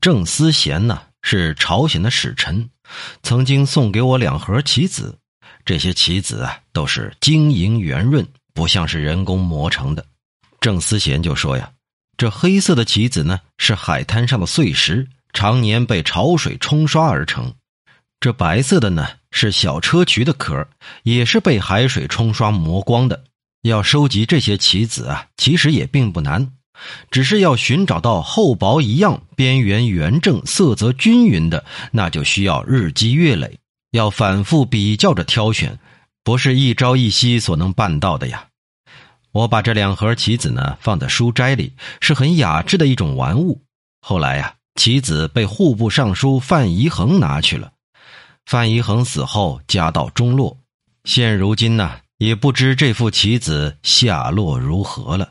郑思贤呢是朝鲜的使臣，曾经送给我两盒棋子，这些棋子啊都是晶莹圆润，不像是人工磨成的。郑思贤就说呀，这黑色的棋子呢是海滩上的碎石，常年被潮水冲刷而成；这白色的呢是小砗磲的壳，也是被海水冲刷磨光的。要收集这些棋子啊，其实也并不难，只是要寻找到厚薄一样、边缘圆正、色泽均匀的，那就需要日积月累，要反复比较着挑选，不是一朝一夕所能办到的呀。我把这两盒棋子呢放在书斋里，是很雅致的一种玩物。后来呀，棋子被户部尚书范宜恒拿去了。范宜恒死后，家道中落，现如今呢。也不知这副棋子下落如何了。